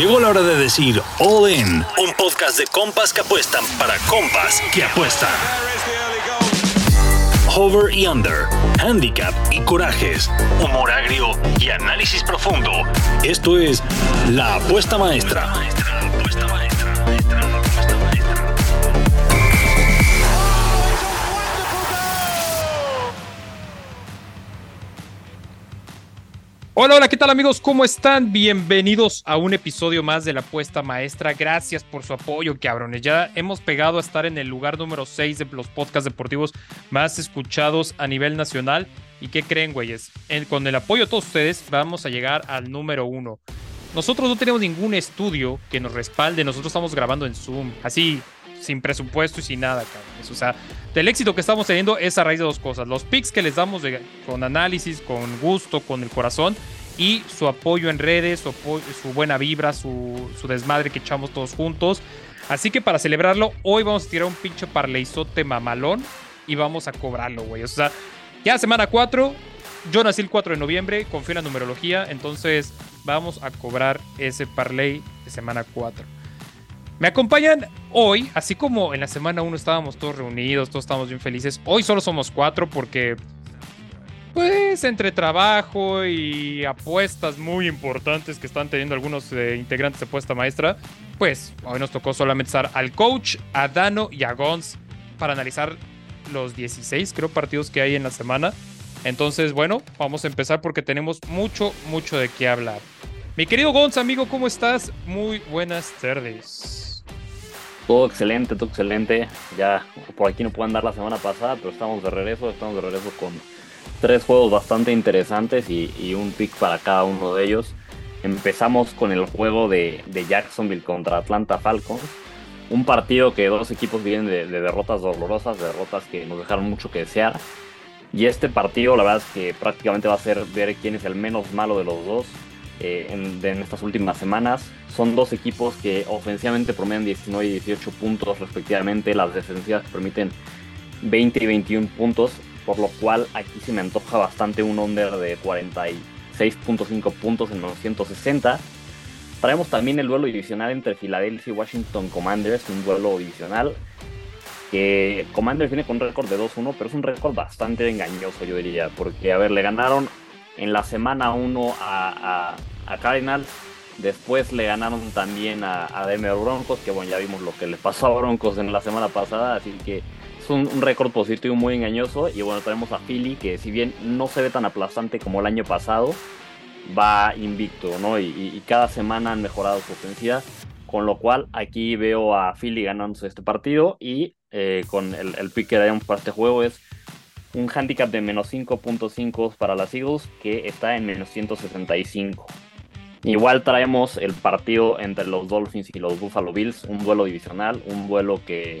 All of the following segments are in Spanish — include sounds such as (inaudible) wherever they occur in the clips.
Llegó la hora de decir All In, un podcast de compas que apuestan para compas que apuestan. Hover y Under, Handicap y Corajes, humor agrio y análisis profundo. Esto es La Apuesta Maestra. Hola, hola, ¿qué tal amigos? ¿Cómo están? Bienvenidos a un episodio más de la apuesta maestra. Gracias por su apoyo, cabrones. Ya hemos pegado a estar en el lugar número 6 de los podcasts deportivos más escuchados a nivel nacional. ¿Y qué creen, güeyes? con el apoyo de todos ustedes vamos a llegar al número 1. Nosotros no tenemos ningún estudio que nos respalde, nosotros estamos grabando en Zoom, así, sin presupuesto y sin nada, cabrones. O sea, del éxito que estamos teniendo es a raíz de dos cosas. Los picks que les damos con análisis, con gusto, con el corazón y su apoyo en redes, su, buena vibra, su, desmadre que echamos todos juntos. Así que para celebrarlo, hoy vamos a tirar un pinche parleizote mamalón y vamos a cobrarlo, güey. O sea, ya semana 4, yo nací el 4 de noviembre, confío en la numerología, entonces vamos a cobrar ese parlay de semana 4. Me acompañan hoy, así como en la semana 1 estábamos todos reunidos, todos estábamos bien felices. Hoy solo somos cuatro porque, pues, entre trabajo y apuestas muy importantes que están teniendo algunos eh, integrantes de Apuesta Maestra, pues hoy nos tocó solamente estar al coach, a Dano y a Gons para analizar los 16, creo, partidos que hay en la semana. Entonces, bueno, vamos a empezar porque tenemos mucho, mucho de qué hablar. Mi querido Gons, amigo, ¿cómo estás? Muy buenas tardes. Todo excelente, todo excelente. Ya por aquí no puedo andar la semana pasada, pero estamos de regreso. Estamos de regreso con tres juegos bastante interesantes y, un pick para cada uno de ellos. Empezamos con el juego de, Jacksonville contra Atlanta Falcons. Un partido que dos equipos vienen de, de derrotas dolorosas, derrotas que nos dejaron mucho que desear. Y este partido, la verdad es que prácticamente va a ser ver quién es el menos malo de los dos. Eh, en, estas últimas semanas. Son dos equipos que ofensivamente promedian 19 y 18 puntos respectivamente. Las defensivas permiten 20 y 21 puntos, por lo cual aquí se me antoja bastante un under de 46.5 puntos en los 160. Traemos también el duelo divisional entre Philadelphia y Washington Commanders, un duelo divisional que Commanders viene con récord de 2-1, pero es un récord bastante engañoso, yo diría, porque, a ver, le ganaron en la semana 1 a, a, Cardinals. Después le ganaron también a, a Denver Broncos, que bueno, ya vimos lo que le pasó a Broncos en la semana pasada, así que es un, récord positivo muy engañoso. Y bueno, tenemos a Philly, que si bien no se ve tan aplastante como el año pasado, va invicto, ¿no? Y, cada semana han mejorado su ofensiva, con lo cual aquí veo a Philly ganándose este partido y eh, con el, pick que damos para este juego es un handicap de menos 5.5 para las Eagles que está en menos 165. Igual traemos el partido entre los Dolphins y los Buffalo Bills, un duelo divisional, un duelo que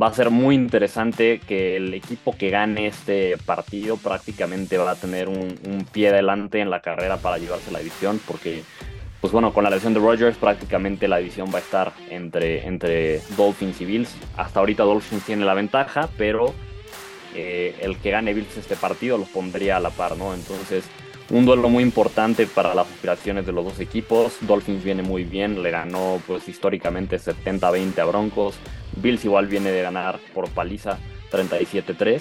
va a ser muy interesante, que el equipo que gane este partido prácticamente va a tener un, pie adelante en la carrera para llevarse la división, porque pues bueno, con la lesión de Rodgers prácticamente la división va a estar entre, entre Dolphins y Bills. Hasta ahorita Dolphins tiene la ventaja, pero eh, el que gane Bills este partido los pondría a la par, ¿no? Entonces, un duelo muy importante para las aspiraciones de los dos equipos. Dolphins viene muy bien, le ganó pues históricamente 70-20 a Broncos. Bills igual viene de ganar por paliza 37-3.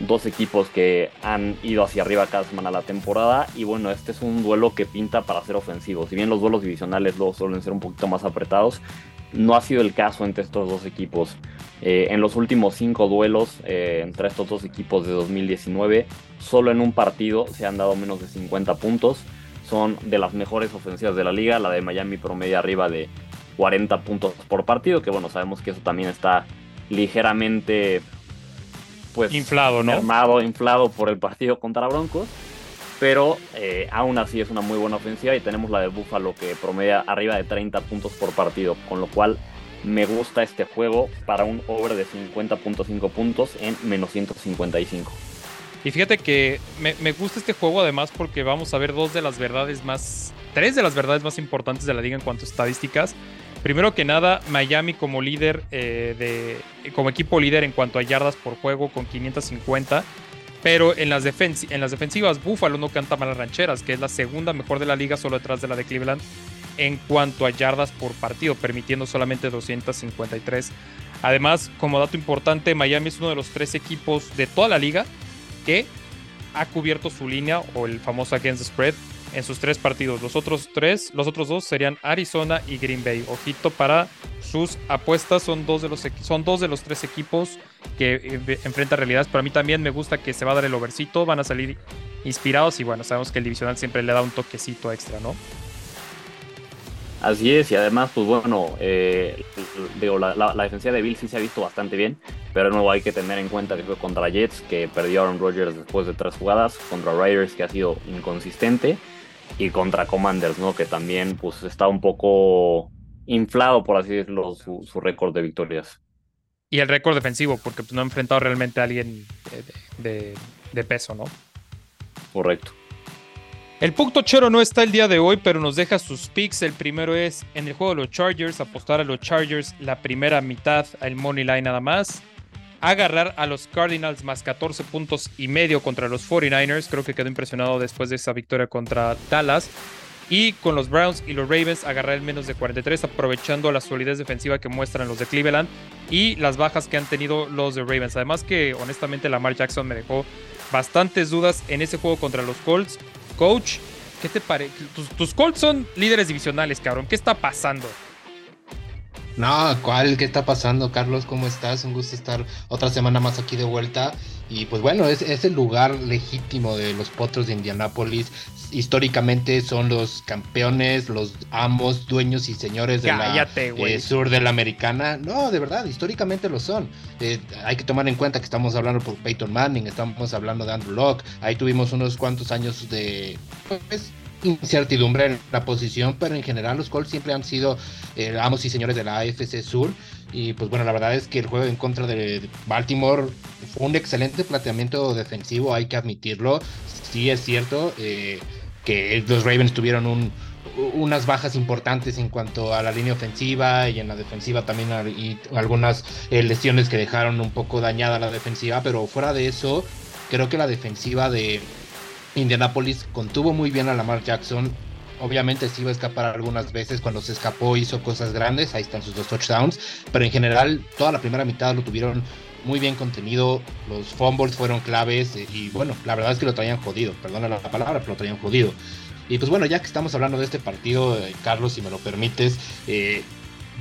Dos equipos que han ido hacia arriba cada semana la temporada. Y bueno, este es un duelo que pinta para ser ofensivo. Si bien los duelos divisionales luego suelen ser un poquito más apretados, no ha sido el caso entre estos dos equipos. Eh, en los últimos cinco duelos eh, entre estos dos equipos de 2019, solo en un partido se han dado menos de 50 puntos. Son de las mejores ofensivas de la liga, la de Miami promedia arriba de 40 puntos por partido, que bueno, sabemos que eso también está ligeramente pues inflado, ¿no? Armado, inflado por el partido contra Broncos. Pero eh, aún así es una muy buena ofensiva y tenemos la de Buffalo que promedia arriba de 30 puntos por partido, con lo cual me gusta este juego para un over de 50.5 puntos en menos 155. Y fíjate que me, gusta este juego además porque vamos a ver dos de las verdades más, tres de las verdades más importantes de la liga en cuanto a estadísticas. Primero que nada, Miami como líder, eh, de, como equipo líder en cuanto a yardas por juego con 550. Pero en las, en las defensivas, Buffalo no canta malas rancheras, que es la segunda mejor de la liga, solo detrás de la de Cleveland en cuanto a yardas por partido, permitiendo solamente 253. Además, como dato importante, Miami es uno de los tres equipos de toda la liga que ha cubierto su línea o el famoso against spread en sus tres partidos. Los otros tres, los otros dos serían Arizona y Green Bay. Ojito para sus apuestas, son dos de los, son dos de los tres equipos que eh, enfrentan realidades. Pero a mí también me gusta que se va a dar el overcito, van a salir inspirados y bueno, sabemos que el divisional siempre le da un toquecito extra, ¿no? Así es, y además, pues bueno, eh, digo, la, la, defensiva de Bill sí se ha visto bastante bien, pero nuevo hay que tener en cuenta que fue contra Jets, que perdió Aaron Rodgers después de tres jugadas, contra Riders, que ha sido inconsistente, y contra Commanders, ¿no? Que también pues está un poco inflado, por así decirlo, su, récord de victorias. Y el récord defensivo, porque pues, no ha enfrentado realmente a alguien de, de peso, ¿no? Correcto. El punto chero no está el día de hoy, pero nos deja sus picks. El primero es en el juego de los Chargers, apostar a los Chargers la primera mitad, al money line nada más agarrar a los Cardinals más 14 puntos y medio contra los 49ers. Creo que quedó impresionado después de esa victoria contra Dallas. Y con los Browns y los Ravens agarrar el menos de 43, aprovechando la solidez defensiva que muestran los de Cleveland y las bajas que han tenido los de Ravens. Además que honestamente Lamar Jackson me dejó bastantes dudas en ese juego contra los Colts. Coach, ¿qué te parece? Tus, tus Colts son líderes divisionales, cabrón. ¿Qué está pasando? No, ¿cuál? ¿Qué está pasando, Carlos? ¿Cómo estás? Un gusto estar otra semana más aquí de vuelta. Y pues bueno, es, el lugar legítimo de los potros de Indianápolis. Históricamente son los campeones, los amos, dueños y señores de la eh, sur de la americana. No, de verdad, históricamente lo son. Eh, hay que tomar en cuenta que estamos hablando por Peyton Manning, estamos hablando de Andrew Locke. Ahí tuvimos unos cuantos años de pues, incertidumbre en la posición, pero en general los Colts siempre han sido eh, amos y señores de la AFC Sur. Y pues bueno, la verdad es que el juego en contra de Baltimore fue un excelente planteamiento defensivo, hay que admitirlo. Sí es cierto eh, que los Ravens tuvieron un, unas bajas importantes en cuanto a la línea ofensiva y en la defensiva también y algunas eh, lesiones que dejaron un poco dañada la defensiva, pero fuera de eso, creo que la defensiva de Indianapolis contuvo muy bien a Lamar Jackson. Obviamente sí iba a escapar algunas veces. Cuando se escapó hizo cosas grandes. Ahí están sus dos touchdowns. Pero en general toda la primera mitad lo tuvieron muy bien contenido. Los fumbles fueron claves. Eh, y bueno, la verdad es que lo traían jodido. Perdona la palabra, pero lo traían jodido. Y pues bueno, ya que estamos hablando de este partido, eh, Carlos, si me lo permites, eh,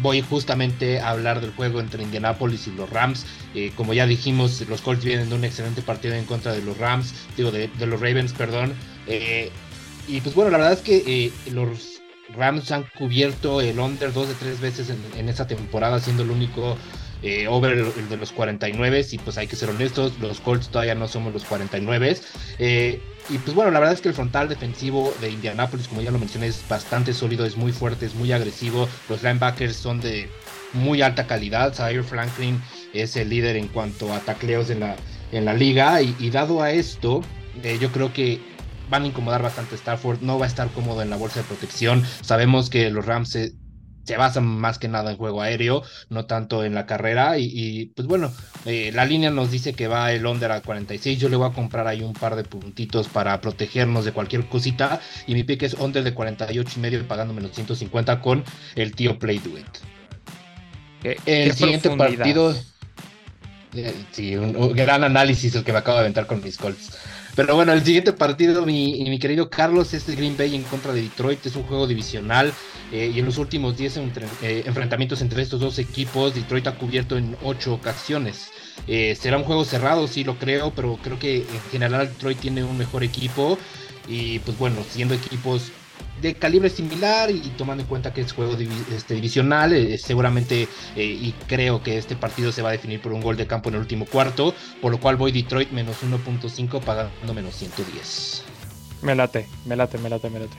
voy justamente a hablar del juego entre Indianapolis y los Rams. Eh, como ya dijimos, los Colts vienen de un excelente partido en contra de los Rams, digo, de, los Ravens, perdón. Eh, y pues bueno, la verdad es que eh, los Rams han cubierto el under dos de tres veces en, en esta temporada, siendo el único eh, over el, de los 49 y pues hay que ser honestos, los Colts todavía no somos los 49. Eh, y pues bueno, la verdad es que el frontal defensivo de Indianapolis, como ya lo mencioné, es bastante sólido, es muy fuerte, es muy agresivo. Los linebackers son de muy alta calidad. Zaire Franklin es el líder en cuanto a tacleos en la, en la liga. Y, dado a esto, eh, yo creo que van a incomodar bastante a Stafford. No va a estar cómodo en la bolsa de protección. Sabemos que los Rams se basan más que nada en juego aéreo, no tanto en la carrera. Y, pues bueno, eh, la línea nos dice que va el under a 46. Yo le voy a comprar ahí un par de puntitos para protegernos de cualquier cosita. Y mi pick es under de 48 y medio pagando menos 150 con el tío Play Do el siguiente partido. Sí, un, gran análisis el que me acabo de aventar con mis Colts. Pero bueno, el siguiente partido, mi, mi querido Carlos, es Green Bay en contra de Detroit. Es un juego divisional. Eh, y en los últimos 10 eh, enfrentamientos entre estos dos equipos, Detroit ha cubierto en 8 ocasiones. Eh, será un juego cerrado, sí lo creo, pero creo que en general Detroit tiene un mejor equipo. Y pues bueno, siendo equipos de calibre similar y, tomando en cuenta que es juego este, divisional, eh, seguramente eh, y creo que este partido se va a definir por un gol de campo en el último cuarto, por lo cual voy Detroit menos 1.5 pagando menos 110. Me late, me late, me late, me late.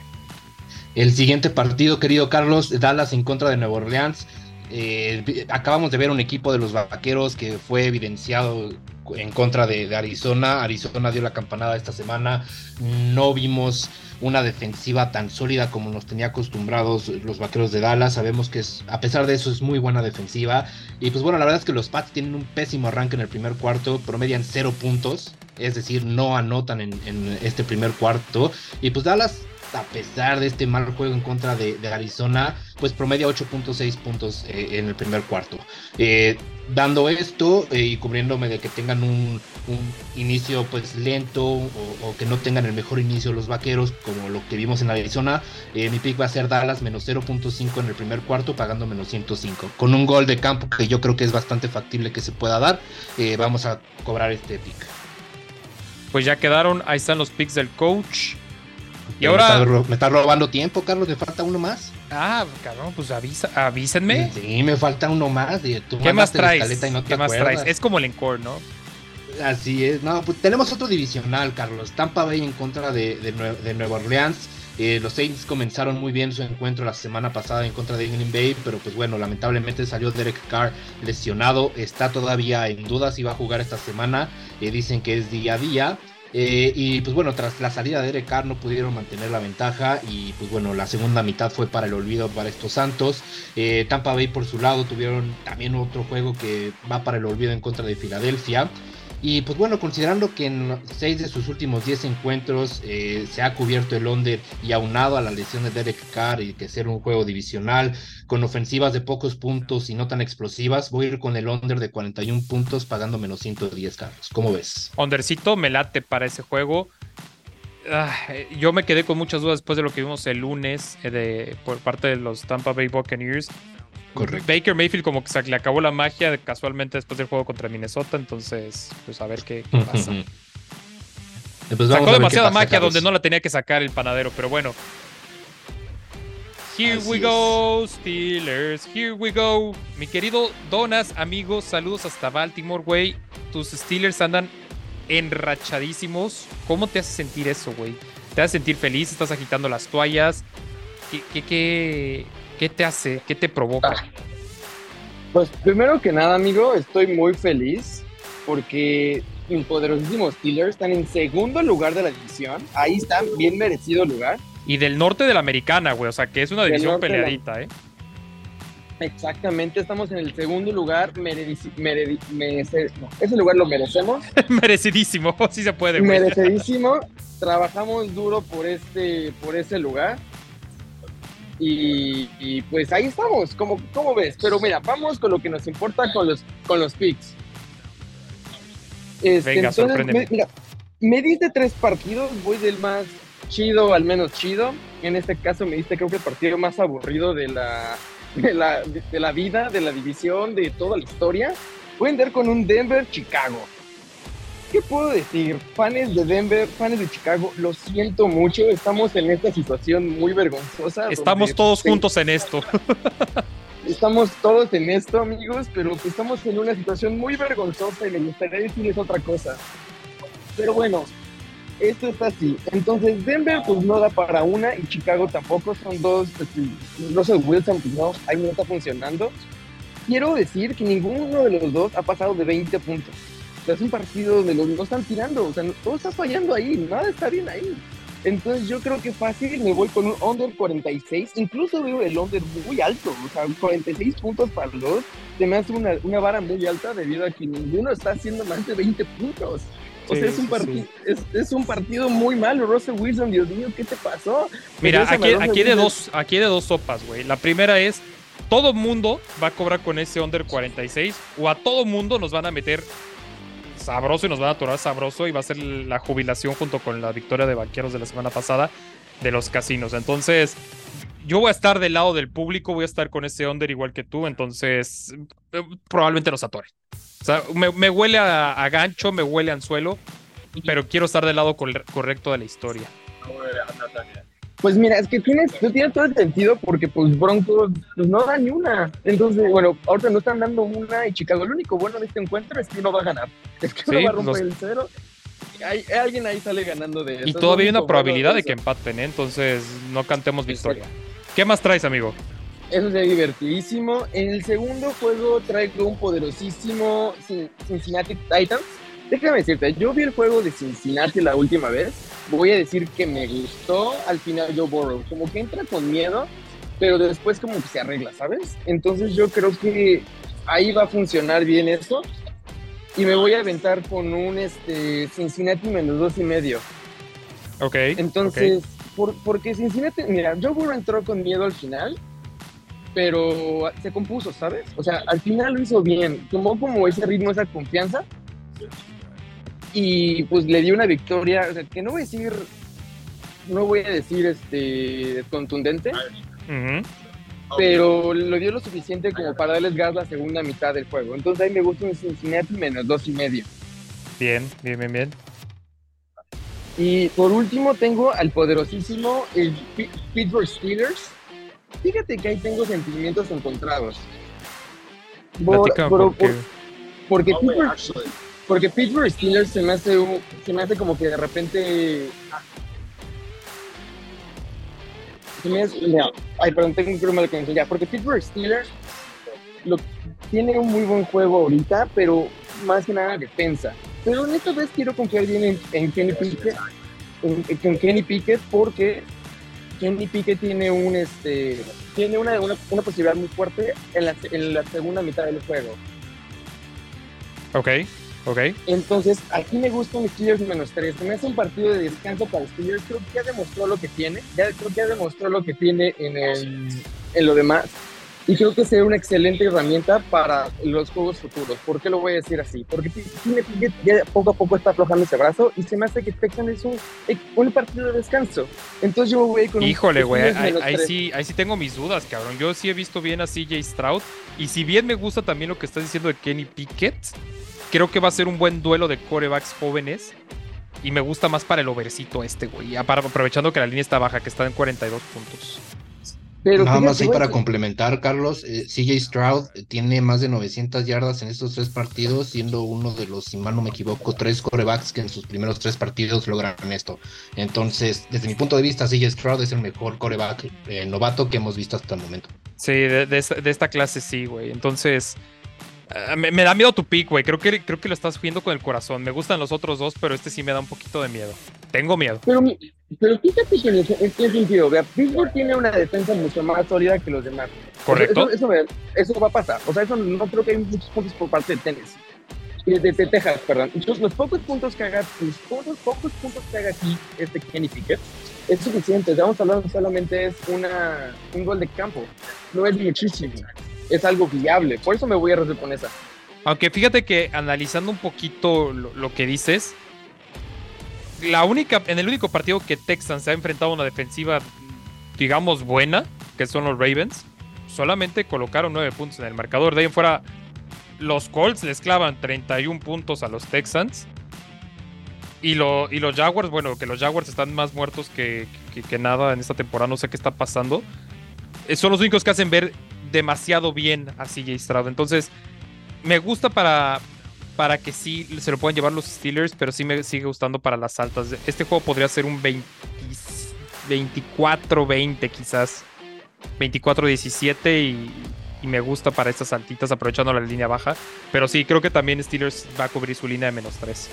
El siguiente partido, querido Carlos, Dallas en contra de Nueva Orleans. Eh, acabamos de ver un equipo de los vaqueros que fue evidenciado en contra de, Arizona. Arizona dio la campanada esta semana. No vimos una defensiva tan sólida como nos tenía acostumbrados los vaqueros de Dallas. Sabemos que a pesar de eso es muy buena defensiva. Y pues bueno, la verdad es que los Pats tienen un pésimo arranque en el primer cuarto, promedian cero puntos. Es decir, no anotan en este primer cuarto. Y pues Dallas a pesar de este mal juego en contra de, Arizona, pues promedia 8.6 puntos eh, en el primer cuarto. Eh, dando esto eh, y cubriéndome de que tengan un, inicio pues lento o, que no tengan el mejor inicio los vaqueros, como lo que vimos en Arizona, mi pick va a ser Dallas menos 0.5 en el primer cuarto, pagando menos 105. Con un gol de campo que yo creo que es bastante factible que se pueda dar, vamos a cobrar este pick. Pues ya quedaron, ahí están los picks del coach. Y ahora. Me está, robando tiempo, Carlos. Me falta uno más. Ah, cabrón, pues avisa, avísenme. Sí, me falta uno más. ¿Qué más traes? ¿Qué más traes? Es como el encore, ¿no? Así es. No, pues tenemos otro divisional, Carlos. Tampa Bay en contra de, de, Nueva Orleans. Eh, los Saints comenzaron muy bien su encuentro la semana pasada en contra de Green Bay, pero pues bueno, lamentablemente salió Derek Carr lesionado, está todavía en duda si va a jugar esta semana, eh, dicen que es día a día. Eh, y pues bueno, tras la salida de Derek no pudieron mantener la ventaja y pues bueno, la segunda mitad fue para el olvido para estos Santos. Eh, Tampa Bay por su lado tuvieron también otro juego que va para el olvido en contra de Filadelfia. Y pues bueno, considerando que en seis de sus últimos 10 encuentros eh, se ha cubierto el under y aunado a la lesión de Derek Carr y que ser un juego divisional con ofensivas de pocos puntos y no tan explosivas, voy a ir con el under de 41 puntos pagando menos 110 carros. ¿Cómo ves? Undercito me late para ese juego. Ah, yo me quedé con muchas dudas después de lo que vimos el lunes eh, de, por parte de los Tampa Bay Buccaneers. Baker Mayfield como que se le acabó la magia casualmente después del juego contra Minnesota, entonces pues a ver qué, pasa. Pues Sacó demasiada magia donde no la tenía que sacar el panadero, pero bueno. Here we go, Steelers. Here we go. Mi querido Donas, amigos, saludos hasta Baltimore, güey. Tus Steelers andan enrachadísimos. ¿Cómo te hace sentir eso, güey? ¿Te hace sentir feliz? ¿Estás agitando las toallas? ¿Qué, qué, qué, ¿Qué te hace? ¿Qué te provoca? Ah. Pues primero que nada, amigo, estoy muy feliz porque mis poderosísimos Steelers están en segundo lugar de la división. Ahí están, bien merecido lugar. Y del norte de la americana, güey. O sea, que es una división peleadita, ¿eh? Exactamente, estamos en el segundo lugar. ese lugar lo merecemos. (laughs) Merecidísimo, (laughs) sí se puede. Güey. Merecidísimo. Trabajamos duro por este, por ese lugar. Y, pues ahí estamos, como, ¿cómo ves? Pero mira, vamos con lo que nos importa con los, con los picks. Este, Venga, entonces, me, mira, me diste tres partidos, voy del más chido al menos chido. En este caso me diste creo que el partido más aburrido de la, de la, de la vida, de la división, de toda la historia. Voy a andar con un Denver-Chicago. ¿Qué puedo decir? Fans de Denver, fans de Chicago, lo siento mucho, estamos en esta situación muy vergonzosa. Estamos todos juntos en esto. (laughs) Estamos todos en esto, amigos, pero estamos en una situación muy vergonzosa y me gustaría decirles otra cosa. Pero bueno, esto está así. Entonces, Denver pues no da para una y Chicago tampoco. Son dos, pues, Russell Wilson pues no, ahí no está funcionando. Quiero decir que ninguno de los dos ha pasado de 20 puntos es un partido donde los no están tirando, o sea, todo está fallando ahí, nada está bien ahí. Entonces yo creo que fácil me voy con un under 46, incluso veo el under muy alto, o sea, 46 puntos para los se me hace una, una vara muy alta debido a que ninguno está haciendo más de 20 puntos. O sea, es un, partido, es, es, un partido muy malo. Russell Wilson, Dios mío, ¿qué te pasó? Mira, aquí, aquí, de dos, aquí de dos sopas, güey. La primera es, todo mundo va a cobrar con ese under 46 o a todo mundo nos van a meter sabroso y nos va a atorar sabroso y va a ser la jubilación junto con la victoria de Banqueros de la semana pasada de los casinos. Entonces, yo voy a estar del lado del público, voy a estar con ese under igual que tú, entonces eh, probablemente nos atore. O sea, me, huele a, gancho, me huele a anzuelo, pero quiero estar del lado correcto de la historia. Pues mira, es que tienes, tienes todo el sentido porque pues Broncos pues, no da ni una. Entonces, bueno, ahorita no están dando una y Chicago. Lo único bueno de este encuentro es que uno va a ganar. (laughs) Es que uno va a romper el cero. Hay, alguien ahí sale ganando de eso. Y todavía hay una probabilidad de que empaten, ¿eh? entonces no cantemos victoria. ¿Qué más traes, amigo? Eso es divertidísimo. En el segundo juego traigo un poderosísimo Cincinnati Titans. Déjame decirte, yo vi el juego de Cincinnati la última vez voy a decir que me gustó al final Joe Burrow. Como que entra con miedo, pero después como que se arregla, ¿sabes? Entonces yo creo que ahí va a funcionar bien eso. Y me voy a aventar con un este, Cincinnati menos dos y medio. Ok. Entonces, por, porque Cincinnati, mira, Joe Burrow entró con miedo al final, pero se compuso, ¿sabes? O sea, al final lo hizo bien, tomó como ese ritmo, esa confianza, y pues le dio una victoria, o sea, que no voy a decir, no voy a decir este contundente, pero lo dio lo suficiente como para darles gas la segunda mitad del juego. Entonces ahí me gusta un Cincinnati menos dos y medio. Bien, bien, bien, bien. Y por último tengo al poderosísimo el Pi- Pittsburgh Steelers. Fíjate que ahí tengo sentimientos encontrados. Por- Platica por- porque... por- porque, Pittsburgh, porque Pittsburgh Steelers se me hace se me hace como que de repente se me hace- mira, ay perdón tengo un problema de conexión ya porque Pittsburgh Steelers tiene un muy buen juego ahorita pero más que nada defensa. Pero en esta vez quiero confiar bien en, en Kenny Pickett en Kenny Pickett porque Kenny Pickett tiene un este tiene una, una, una posibilidad muy fuerte en la, en la segunda mitad del juego. Ok, ok. entonces, aquí me gusta un Steelers menos 3. Se me hace un partido de descanso para Steelers. Creo que ya demostró lo que tiene. Ya, creo que ya demostró lo que tiene en, el, en lo demás. Y creo que será una excelente herramienta para los juegos futuros. ¿Por qué lo voy a decir así? Porque tiene ya poco a poco está aflojando ese brazo y se me hace que Texans es un, un partido de descanso. Entonces yo voy con Híjole, güey, ahí, ahí sí, ahí sí tengo mis dudas, cabrón. Yo sí he visto bien a CJ Stroud. Y si bien me gusta también lo que estás diciendo de Kenny Pickett, creo que va a ser un buen duelo de corebacks jóvenes. Y me gusta más para el overcito este, güey. Aprovechando que la línea está baja, que está en 42 puntos. Pero Nada más ahí para que- complementar, Carlos, eh, CJ Stroud tiene más de 900 yardas en estos tres partidos, siendo uno de los, si mal no me equivoco, tres corebacks que en sus primeros tres partidos logran esto. Entonces, desde mi punto de vista, CJ Stroud es el mejor coreback eh, novato que hemos visto hasta el momento. Sí, de, de esta, de esta clase sí, güey. Entonces, ah, me, me da miedo tu pick, güey. Creo que, creo que lo estás viendo con el corazón. Me gustan los otros dos, pero este sí me da un poquito de miedo. Tengo miedo. Pero, pero fíjate que en en qué sentido, vea, Pittsburgh tiene una defensa mucho más sólida que los demás. ¿Correcto? Eso, eso, eso va a pasar. O sea, eso no creo que hay muchos puntos por parte de Tennessee. De, de- de Texas, perdón. Entonces, los pocos puntos que haga, los pocos, pocos puntos que haga aquí este Kenny Pickett es suficiente. Estamos hablando solamente es una, un gol de campo. No es muchísimo. Es algo viable. Por eso me voy a resolver con esa. Aunque fíjate que analizando un poquito lo, que dices, la única, en el único partido que Texans se ha enfrentado a una defensiva, digamos, buena, que son los Ravens, solamente colocaron 9 puntos en el marcador. De ahí en fuera, los Colts les clavan 31 puntos a los Texans. Y, lo, y los Jaguars, bueno, que los Jaguars están más muertos que, que- que nada en esta temporada, no sé qué está pasando. Eh, Son los únicos que hacen ver demasiado bien a CJ Stroud. entonces me gusta para, para que sí se lo puedan llevar los Steelers, pero sí me sigue gustando para las altas. Este juego podría ser un 20 24-20 quizás. 24-17 y, y me gusta para estas altitas aprovechando la línea baja. Pero sí, creo que también Steelers va a cubrir su línea de menos 3.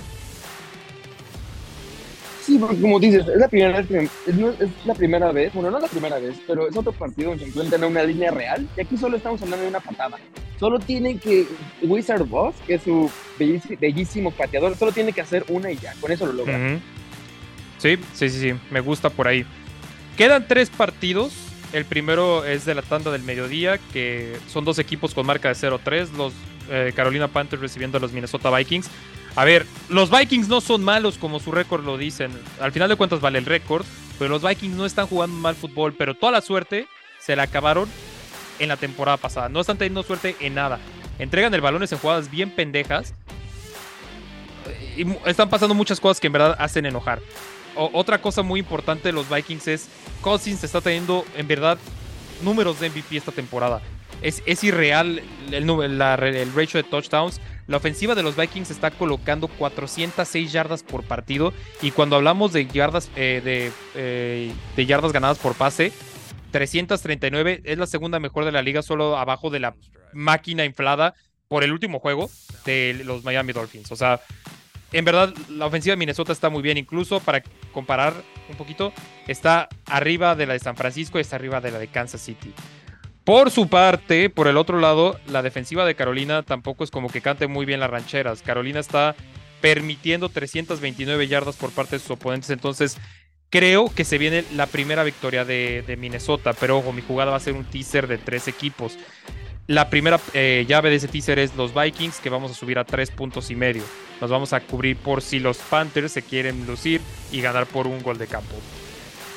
Sí, porque como dices, es la primera vez que es, la primera vez, bueno, no es la primera vez, pero es otro partido donde se encuentran en una línea real y aquí solo estamos hablando de una patada. Solo tiene que, Wizard Boss, que es su bellísimo pateador, solo tiene que hacer una y ya, con eso lo logra. Sí, sí, sí, sí, me gusta por ahí. Quedan tres partidos. El primero es de la tanda del mediodía, que son dos equipos con marca de 0-3, los eh, Carolina Panthers recibiendo a los Minnesota Vikings. A ver, los Vikings no son malos como su récord lo dicen. Al final de cuentas vale el récord, pero los Vikings no están jugando mal fútbol, pero toda la suerte se la acabaron en la temporada pasada. No están teniendo suerte en nada. Entregan el balones en jugadas bien pendejas. Y están pasando muchas cosas que en verdad hacen enojar. O- otra cosa muy importante de los Vikings es Cousins está teniendo en verdad números de MVP esta temporada. Es, es irreal el, ratio de touchdowns. La ofensiva de los Vikings está colocando 406 yardas por partido. Y cuando hablamos de yardas, eh, de, eh, de yardas ganadas por pase, 339 es la segunda mejor de la liga, solo abajo de la máquina inflada por el último juego de los Miami Dolphins. O sea, en verdad, la ofensiva de Minnesota está muy bien. Incluso para comparar un poquito, está arriba de la de San Francisco y está arriba de la de Kansas City. Por su parte, por el otro lado, la defensiva de Carolina tampoco es como que cante muy bien las rancheras. Carolina está permitiendo 329 yardas por parte de sus oponentes. Entonces, creo que se viene la primera victoria de, Minnesota, pero ojo, mi jugada va a ser un teaser de tres equipos. La primera eh, llave de ese teaser es los Vikings, que vamos a subir a tres puntos y medio. Nos vamos a cubrir por si los Panthers se quieren lucir y ganar por un gol de campo.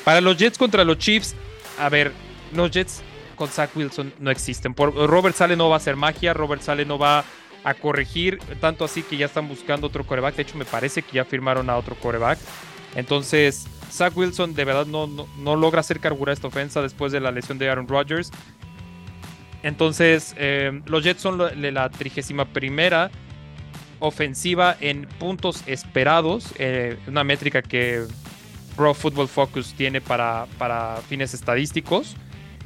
Para los Jets contra los Chiefs, a ver, los Jets con Zach Wilson no existen. Por, Robert Sale no va a hacer magia, Robert Sale no va a corregir, tanto así que ya están buscando otro coreback. De hecho, me parece que ya firmaron a otro coreback. Entonces, Zach Wilson de verdad no, no, logra hacer cargura esta ofensa después de la lesión de Aaron Rodgers. Entonces, eh, los Jets son la trigésima primera ofensiva en puntos esperados, eh, una métrica que Pro Football Focus tiene para, para fines estadísticos.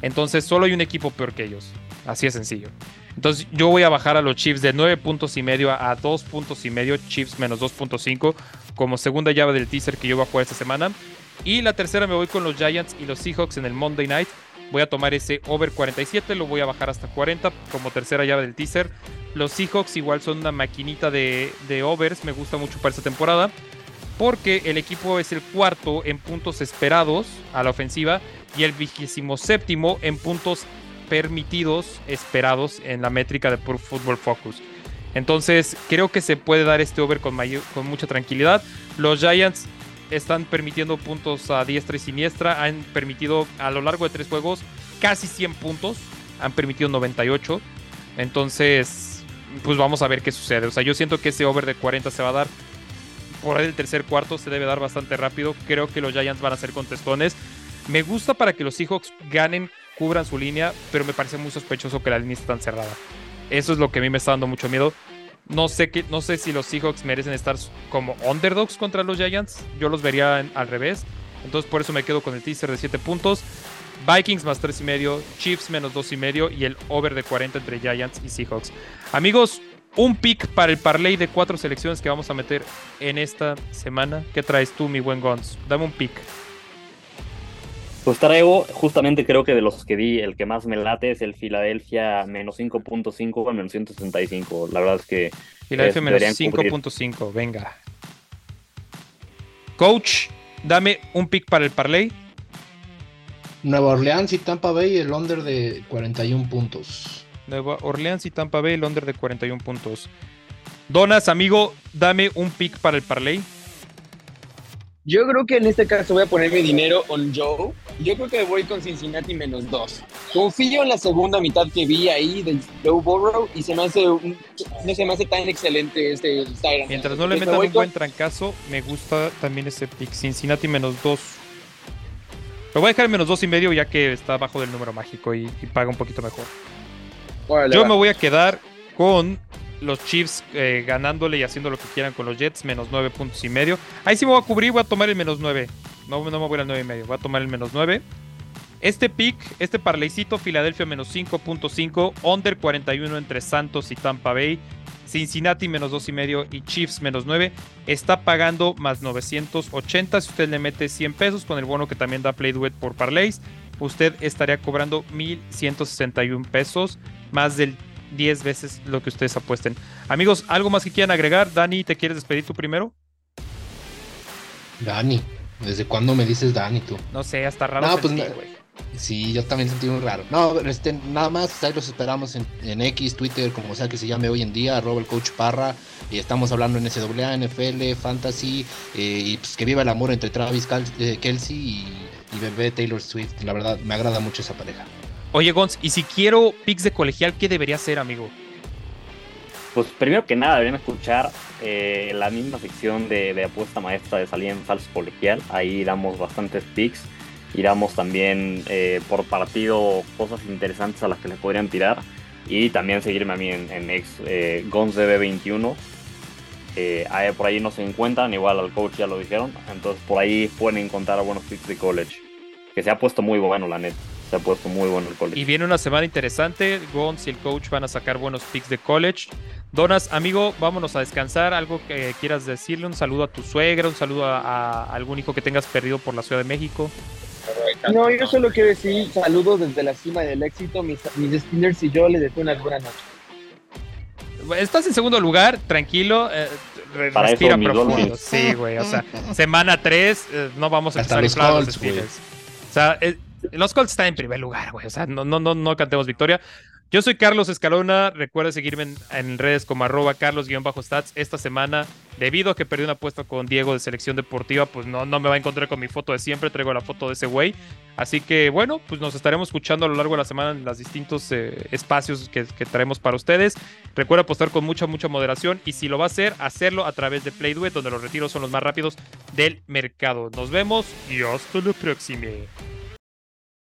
Entonces, solo hay un equipo peor que ellos. Así de sencillo. Entonces, yo voy a bajar a los Chiefs de 9 puntos y medio a 2 puntos y medio, Chiefs menos 2.5, como segunda llave del teaser que yo voy a jugar esta semana. Y la tercera me voy con los Giants y los Seahawks en el Monday Night. Voy a tomar ese over 47, lo voy a bajar hasta 40 como tercera llave del teaser. Los Seahawks igual son una maquinita de, overs, me gusta mucho para esta temporada. Porque el equipo es el cuarto en puntos esperados a la ofensiva y el vigésimo séptimo en puntos permitidos esperados en la métrica de Pro Football Focus. Entonces creo que se puede dar este over con, mucha tranquilidad. Los Giants están permitiendo puntos a diestra y siniestra. Han permitido a lo largo de tres juegos casi 100 puntos. Han permitido 98. Entonces, pues vamos a ver qué sucede. O sea, yo siento que ese over de 40 se va a dar por ahí el tercer cuarto. Se debe dar bastante rápido. Creo que los Giants van a ser contestones. Me gusta para que los Seahawks ganen, cubran su línea, pero me parece muy sospechoso que la línea esté tan cerrada. Eso es lo que a mí me está dando mucho miedo. No sé, que, no sé si los Seahawks merecen estar como underdogs contra los Giants. Yo los vería al revés. Entonces por eso me quedo con el teaser de 7 puntos. Vikings más 3.5, Chiefs menos 2.5 y el over de 40 entre Giants y Seahawks. Amigos, un pick para el parlay de cuatro selecciones que vamos a meter en esta semana. ¿Qué traes tú, mi buen Gons? Dame un pick. Pues traigo, justamente creo que de los que di, el que más me late es el Philadelphia menos 5.5 al menos 165. La verdad es que. Philadelphia menos 5.5, venga. Coach, dame un pick para el parlay. Nueva Orleans y Tampa Bay, el under de 41 puntos. Nueva Orleans y Tampa Bay, el under de 41 puntos. Donas, amigo, dame un pick para el parlay. Yo creo que en este caso voy a poner mi dinero on Joe. Yo creo que voy con Cincinnati menos dos. Confío en la segunda mitad que vi ahí de Joe Burrow y se me hace no se me hace tan excelente este Tyrant. Mientras no le metan un buen trancazo, me gusta también ese pick. Cincinnati menos dos. Lo voy a dejar en menos dos y medio ya que está abajo del número mágico y, paga un poquito mejor. Yo me voy a quedar con los Chiefs eh, ganándole y haciendo lo que quieran con los Jets, menos 9 puntos y medio. Ahí sí me voy a cubrir, voy a tomar el menos 9. No, no me voy al 9 y medio, voy a tomar el menos 9. Este pick, este parleycito, Filadelfia menos 5.5, under 41 entre Santos y Tampa Bay, Cincinnati menos 2 y medio y Chiefs menos 9, está pagando más 980. Si usted le mete 100 pesos con el bono que también da Play Duet por parlays, usted estaría cobrando 1161 pesos, más del 10 veces lo que ustedes apuesten. Amigos, ¿algo más que quieran agregar? Dani, ¿te quieres despedir tú primero? Dani, ¿desde cuándo me dices Dani tú? No sé, hasta raro. No, pues Sí, yo también sentí muy raro. No, este, nada más, ahí los esperamos en, X, Twitter, como sea que se llame hoy en día, arroba el coach Parra. Y estamos hablando en SWA, NFL, Fantasy, eh, y pues que viva el amor entre Travis eh, Kelsey y, y bebé Taylor Swift. La verdad, me agrada mucho esa pareja. Oye, Gons, y si quiero picks de colegial, ¿qué debería hacer, amigo? Pues primero que nada deberían escuchar eh, la misma sección de, apuesta maestra de salida en falso colegial. Ahí damos bastantes picks y damos también eh, por partido cosas interesantes a las que le podrían tirar. Y también seguirme a mí en, en ex eh, 21 eh, por ahí no se encuentran, igual al coach ya lo dijeron. Entonces por ahí pueden encontrar buenos picks de college. Que se ha puesto muy bueno, la neta se ha puesto muy bueno el college. Y viene una semana interesante. Gons y el coach van a sacar buenos picks de college. Donas, amigo, vámonos a descansar. Algo que quieras decirle, un saludo a tu suegra, un saludo a, algún hijo que tengas perdido por la Ciudad de México. No, yo solo quiero decir saludos desde la cima del éxito. Mis, mis y yo les deseo una buena noche. estás en segundo lugar, tranquilo, eh, respira profundo. Sí, güey, o sea, semana 3, eh, no vamos a empezar a inflar los Steelers. O sea, los Colts están en primer lugar, güey, o sea, no, no, no, no cantemos victoria. Yo soy Carlos Escalona. Recuerda seguirme en, redes como arroba carlos-stats. Esta semana, debido a que perdí una apuesta con Diego de selección deportiva, pues no, no me va a encontrar con mi foto de siempre. Traigo la foto de ese güey. Así que bueno, pues nos estaremos escuchando a lo largo de la semana en los distintos eh, espacios que, traemos para ustedes. Recuerda apostar con mucha, mucha moderación. Y si lo va a hacer, hacerlo a través de PlayDuet, donde los retiros son los más rápidos del mercado. Nos vemos y hasta la próxima.